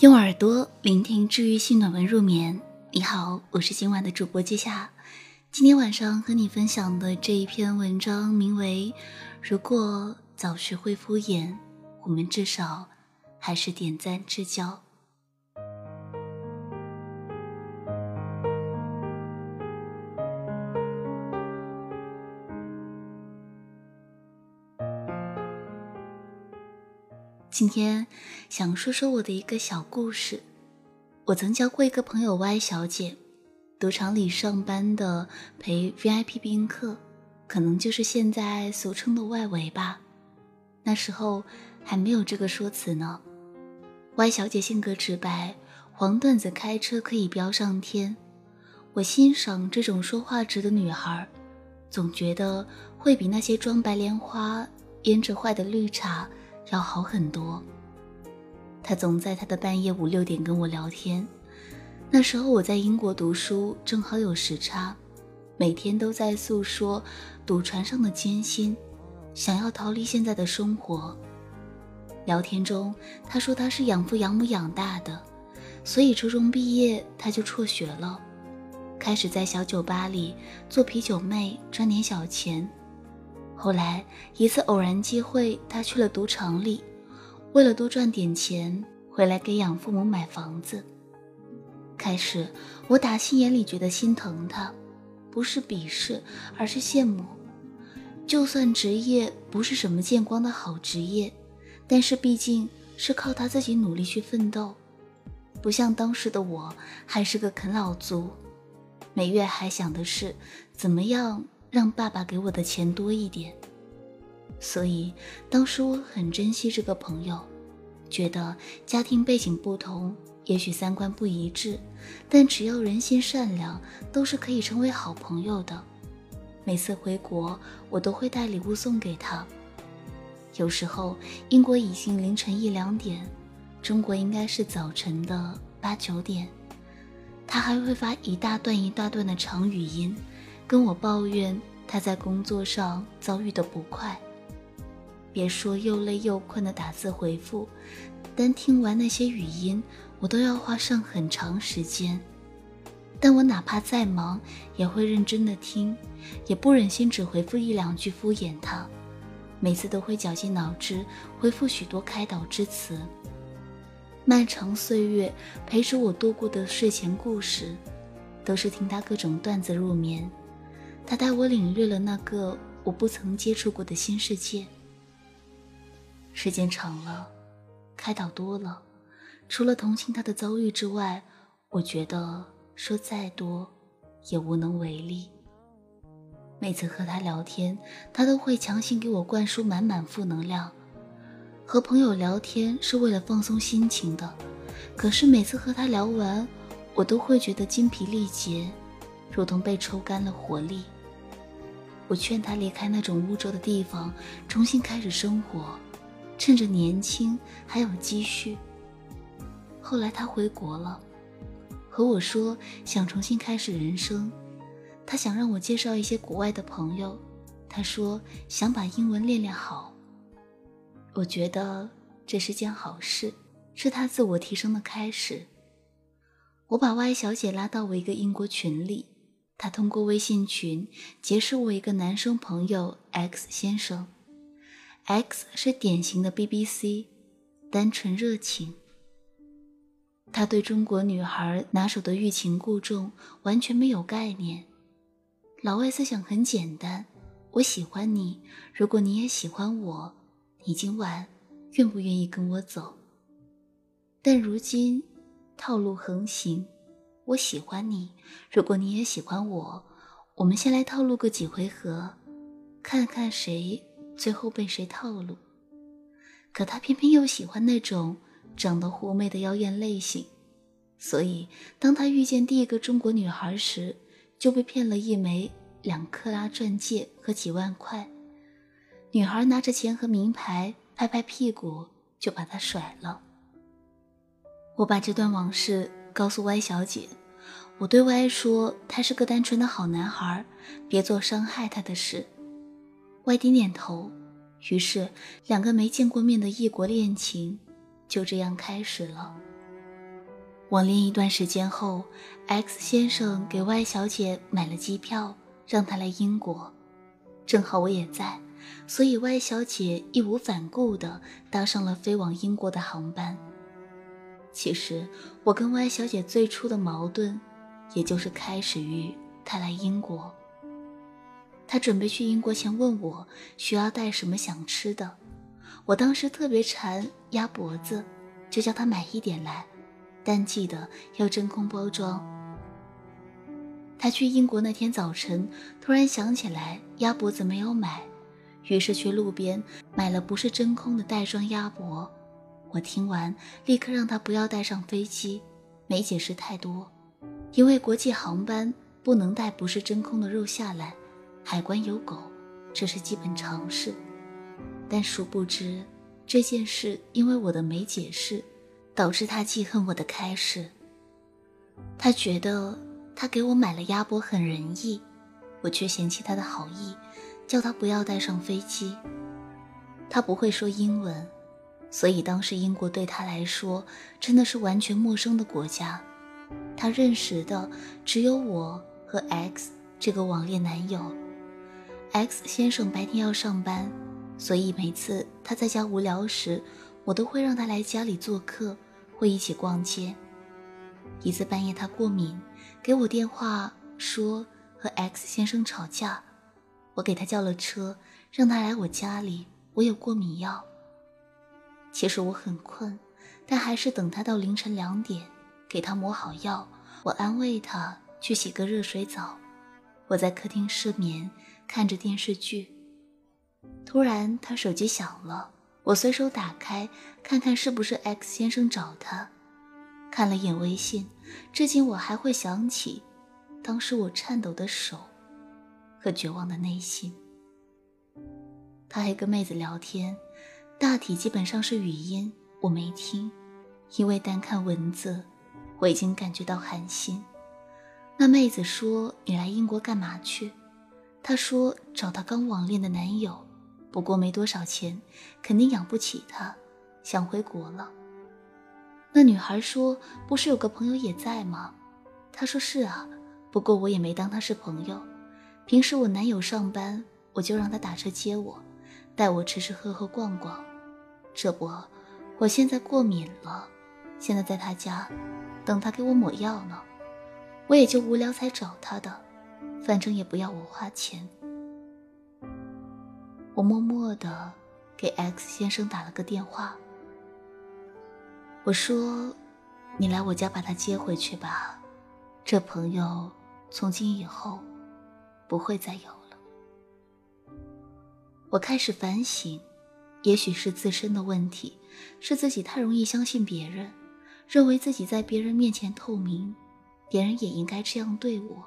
用耳朵聆听治愈系暖文入眠。你好，我是今晚的主播季夏。今天晚上和你分享的这一篇文章名为《如果早学会敷衍，我们至少还是点赞之交》。今天想说说我的一个小故事。我曾交过一个朋友 Y 小姐，赌场里上班的陪 VIP 宾客，可能就是现在俗称的外围吧。那时候还没有这个说辞呢。Y 小姐性格直白，黄段子开车可以飙上天。我欣赏这种说话直的女孩，总觉得会比那些装白莲花、胭脂坏的绿茶。要好很多。他总在他的半夜五六点跟我聊天。那时候我在英国读书，正好有时差，每天都在诉说赌船上的艰辛，想要逃离现在的生活。聊天中，他说他是养父养母养大的，所以初中毕业他就辍学了，开始在小酒吧里做啤酒妹赚点小钱。后来一次偶然机会，他去了赌场里，为了多赚点钱，回来给养父母买房子。开始我打心眼里觉得心疼他，不是鄙视，而是羡慕。就算职业不是什么见光的好职业，但是毕竟是靠他自己努力去奋斗，不像当时的我还是个啃老族，每月还想的是怎么样。让爸爸给我的钱多一点，所以当时我很珍惜这个朋友，觉得家庭背景不同，也许三观不一致，但只要人心善良，都是可以成为好朋友的。每次回国，我都会带礼物送给他。有时候英国已经凌晨一两点，中国应该是早晨的八九点，他还会发一大段一大段的长语音。跟我抱怨他在工作上遭遇的不快，别说又累又困的打字回复，单听完那些语音，我都要花上很长时间。但我哪怕再忙，也会认真的听，也不忍心只回复一两句敷衍他，每次都会绞尽脑汁回复许多开导之词。漫长岁月陪着我度过的睡前故事，都是听他各种段子入眠。他带我领略了那个我不曾接触过的新世界。时间长了，开导多了，除了同情他的遭遇之外，我觉得说再多也无能为力。每次和他聊天，他都会强行给我灌输满满负能量。和朋友聊天是为了放松心情的，可是每次和他聊完，我都会觉得精疲力竭，如同被抽干了活力。我劝他离开那种污浊的地方，重新开始生活，趁着年轻还有积蓄。后来他回国了，和我说想重新开始人生，他想让我介绍一些国外的朋友，他说想把英文练练好。我觉得这是件好事，是他自我提升的开始。我把 Y 小姐拉到我一个英国群里。他通过微信群结识我一个男生朋友 X 先生，X 是典型的 BBC，单纯热情。他对中国女孩拿手的欲擒故纵完全没有概念。老外思想很简单：我喜欢你，如果你也喜欢我，你今晚愿不愿意跟我走？但如今套路横行。我喜欢你，如果你也喜欢我，我们先来套路个几回合，看看谁最后被谁套路。可他偏偏又喜欢那种长得狐媚的妖艳类型，所以当他遇见第一个中国女孩时，就被骗了一枚两克拉钻戒和几万块。女孩拿着钱和名牌，拍拍屁股就把他甩了。我把这段往事。告诉 Y 小姐，我对 Y 说，他是个单纯的好男孩，别做伤害他的事。Y 点点头，于是两个没见过面的异国恋情就这样开始了。网恋一段时间后，X 先生给 Y 小姐买了机票，让她来英国。正好我也在，所以 Y 小姐义无反顾地搭上了飞往英国的航班。其实我跟 Y 小姐最初的矛盾，也就是开始于她来英国。她准备去英国前问我需要带什么想吃的，我当时特别馋鸭脖子，就叫她买一点来。但记得要真空包装。他去英国那天早晨，突然想起来鸭脖子没有买，于是去路边买了不是真空的袋装鸭脖。我听完，立刻让他不要带上飞机，没解释太多，因为国际航班不能带不是真空的肉下来，海关有狗，这是基本常识。但殊不知，这件事因为我的没解释。导致他记恨我的开始。他觉得他给我买了鸭脖很仁义，我却嫌弃他的好意，叫他不要带上飞机。他不会说英文，所以当时英国对他来说真的是完全陌生的国家。他认识的只有我和 X 这个网恋男友。X 先生白天要上班，所以每次他在家无聊时，我都会让他来家里做客。会一起逛街。一次半夜，他过敏，给我电话说和 X 先生吵架。我给他叫了车，让他来我家里。我有过敏药。其实我很困，但还是等他到凌晨两点，给他抹好药。我安慰他去洗个热水澡。我在客厅失眠，看着电视剧。突然，他手机响了。我随手打开，看看是不是 X 先生找他。看了眼微信，至今我还会想起当时我颤抖的手和绝望的内心。他还跟妹子聊天，大体基本上是语音，我没听，因为单看文字，我已经感觉到寒心。那妹子说：“你来英国干嘛去？”她说：“找她刚网恋的男友。”不过没多少钱，肯定养不起他，想回国了。那女孩说：“不是有个朋友也在吗？”他说：“是啊，不过我也没当他是朋友。平时我男友上班，我就让他打车接我，带我吃吃喝喝逛逛。这不，我现在过敏了，现在在他家，等他给我抹药呢。我也就无聊才找他的，反正也不要我花钱。”我默默地给 X 先生打了个电话，我说：“你来我家把他接回去吧，这朋友从今以后不会再有了。”我开始反省，也许是自身的问题，是自己太容易相信别人，认为自己在别人面前透明，别人也应该这样对我。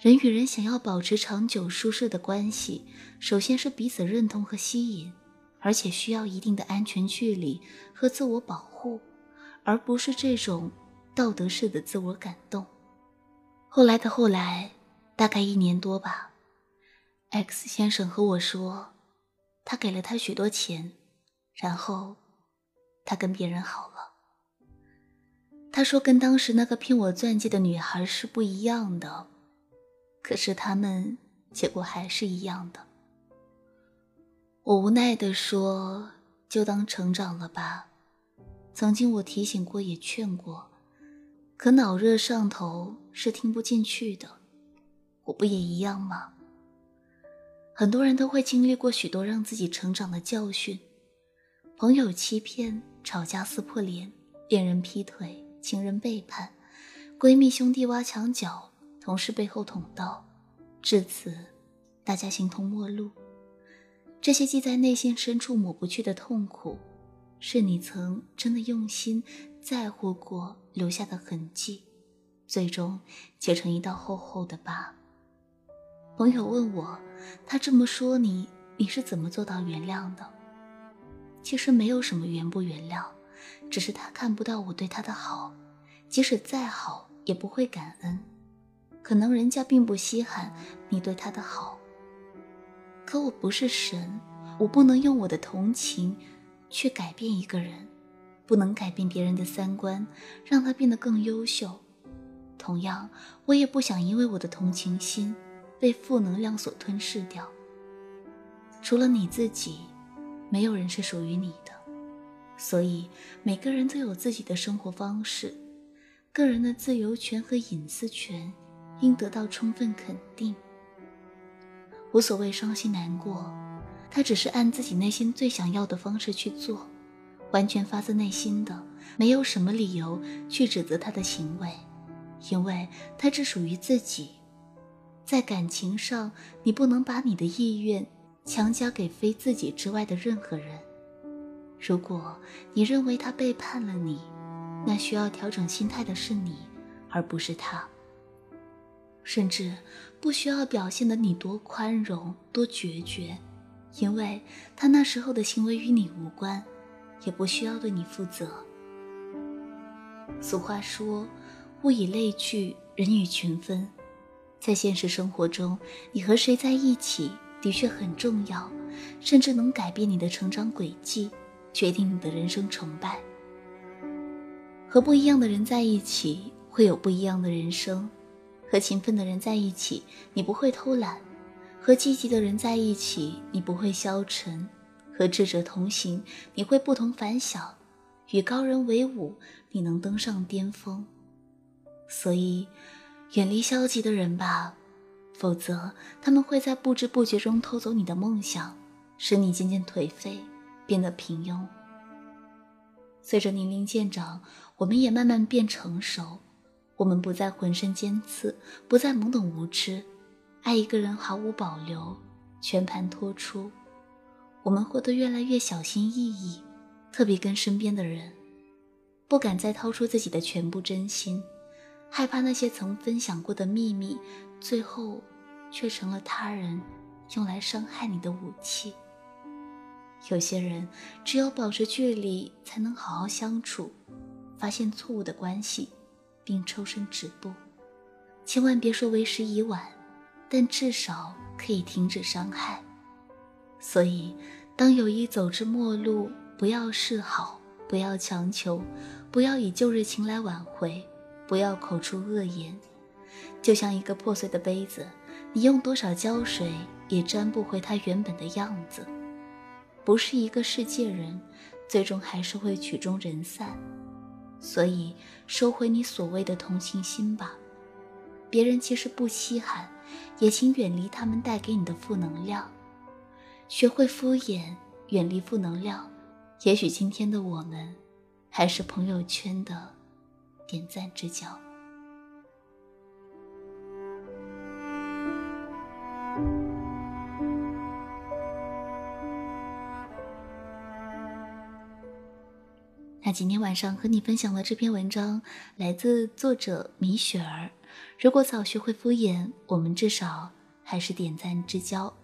人与人想要保持长久舒适的关系，首先是彼此认同和吸引，而且需要一定的安全距离和自我保护，而不是这种道德式的自我感动。后来的后来，大概一年多吧，X 先生和我说，他给了他许多钱，然后他跟别人好了。他说跟当时那个骗我钻戒的女孩是不一样的。可是他们结果还是一样的。我无奈地说：“就当成长了吧。”曾经我提醒过，也劝过，可脑热上头是听不进去的。我不也一样吗？很多人都会经历过许多让自己成长的教训：朋友欺骗、吵架撕破脸、恋人劈腿、情人背叛、闺蜜兄弟挖墙脚。同事背后捅刀，至此，大家形同陌路。这些记在内心深处抹不去的痛苦，是你曾真的用心在乎过留下的痕迹，最终结成一道厚厚的疤。朋友问我，他这么说你，你是怎么做到原谅的？其实没有什么原不原谅，只是他看不到我对他的好，即使再好，也不会感恩。可能人家并不稀罕你对他的好，可我不是神，我不能用我的同情去改变一个人，不能改变别人的三观，让他变得更优秀。同样，我也不想因为我的同情心被负能量所吞噬掉。除了你自己，没有人是属于你的。所以，每个人都有自己的生活方式，个人的自由权和隐私权应得到充分肯定。无所谓伤心难过，他只是按自己内心最想要的方式去做，完全发自内心的，没有什么理由去指责他的行为。因为他只属于自己，在感情上，你不能把你的意愿强加给非自己之外的任何人。如果你认为他背叛了你，那需要调整心态的是你，而不是他。甚至不需要表现的你多宽容、多决绝，因为他那时候的行为与你无关，也不需要对你负责。俗话说。物以类聚，人以群分。在现实生活中，你和谁在一起的确很重要，甚至能改变你的成长轨迹，决定你的人生成败。和不一样的人在一起，会有不一样的人生。和勤奋的人在一起，你不会偷懒；和积极的人在一起，你不会消沉；和智者同行，你会不同凡响；与高人为伍，你能登上巅峰。所以，远离消极的人吧，否则他们会在不知不觉中偷走你的梦想，使你渐渐颓废，变得平庸。随着年龄渐长，我们也慢慢变成熟，我们不再浑身尖刺，不再懵懂无知，爱一个人毫无保留，全盘托出。我们活得越来越小心翼翼，特别跟身边的人，不敢再掏出自己的全部真心。害怕那些曾分享过的秘密，最后却成了他人用来伤害你的武器。有些人只有保持距离，才能好好相处，发现错误的关系，并抽身止步。千万别说为时已晚，但至少可以停止伤害。所以，当友谊走至末路，不要示好，不要强求，不要以旧日情来挽回。不要口出恶言，就像一个破碎的杯子，你用多少胶水也粘不回它原本的样子。不是一个世界人，最终还是会曲终人散。所以，收回你所谓的同情心吧。别人其实不稀罕，也请远离他们带给你的负能量。学会敷衍，远离负能量。也许今天的我们，还是朋友圈的。点赞之交。那今天晚上和你分享的这篇文章来自作者米雪儿。如果早学会敷衍，我们至少还是点赞之交。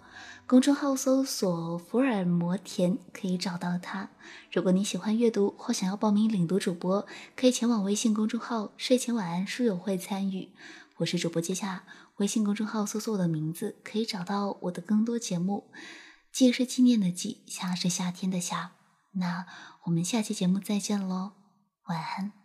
公众号搜索“福尔摩田”可以找到它。如果你喜欢阅读或想要报名领读主播，可以前往微信公众号“睡前晚安书友会”参与。我是主播接夏，微信公众号搜索我的名字可以找到我的更多节目。记是纪念的记，夏是夏天的夏。那我们下期节目再见喽，晚安。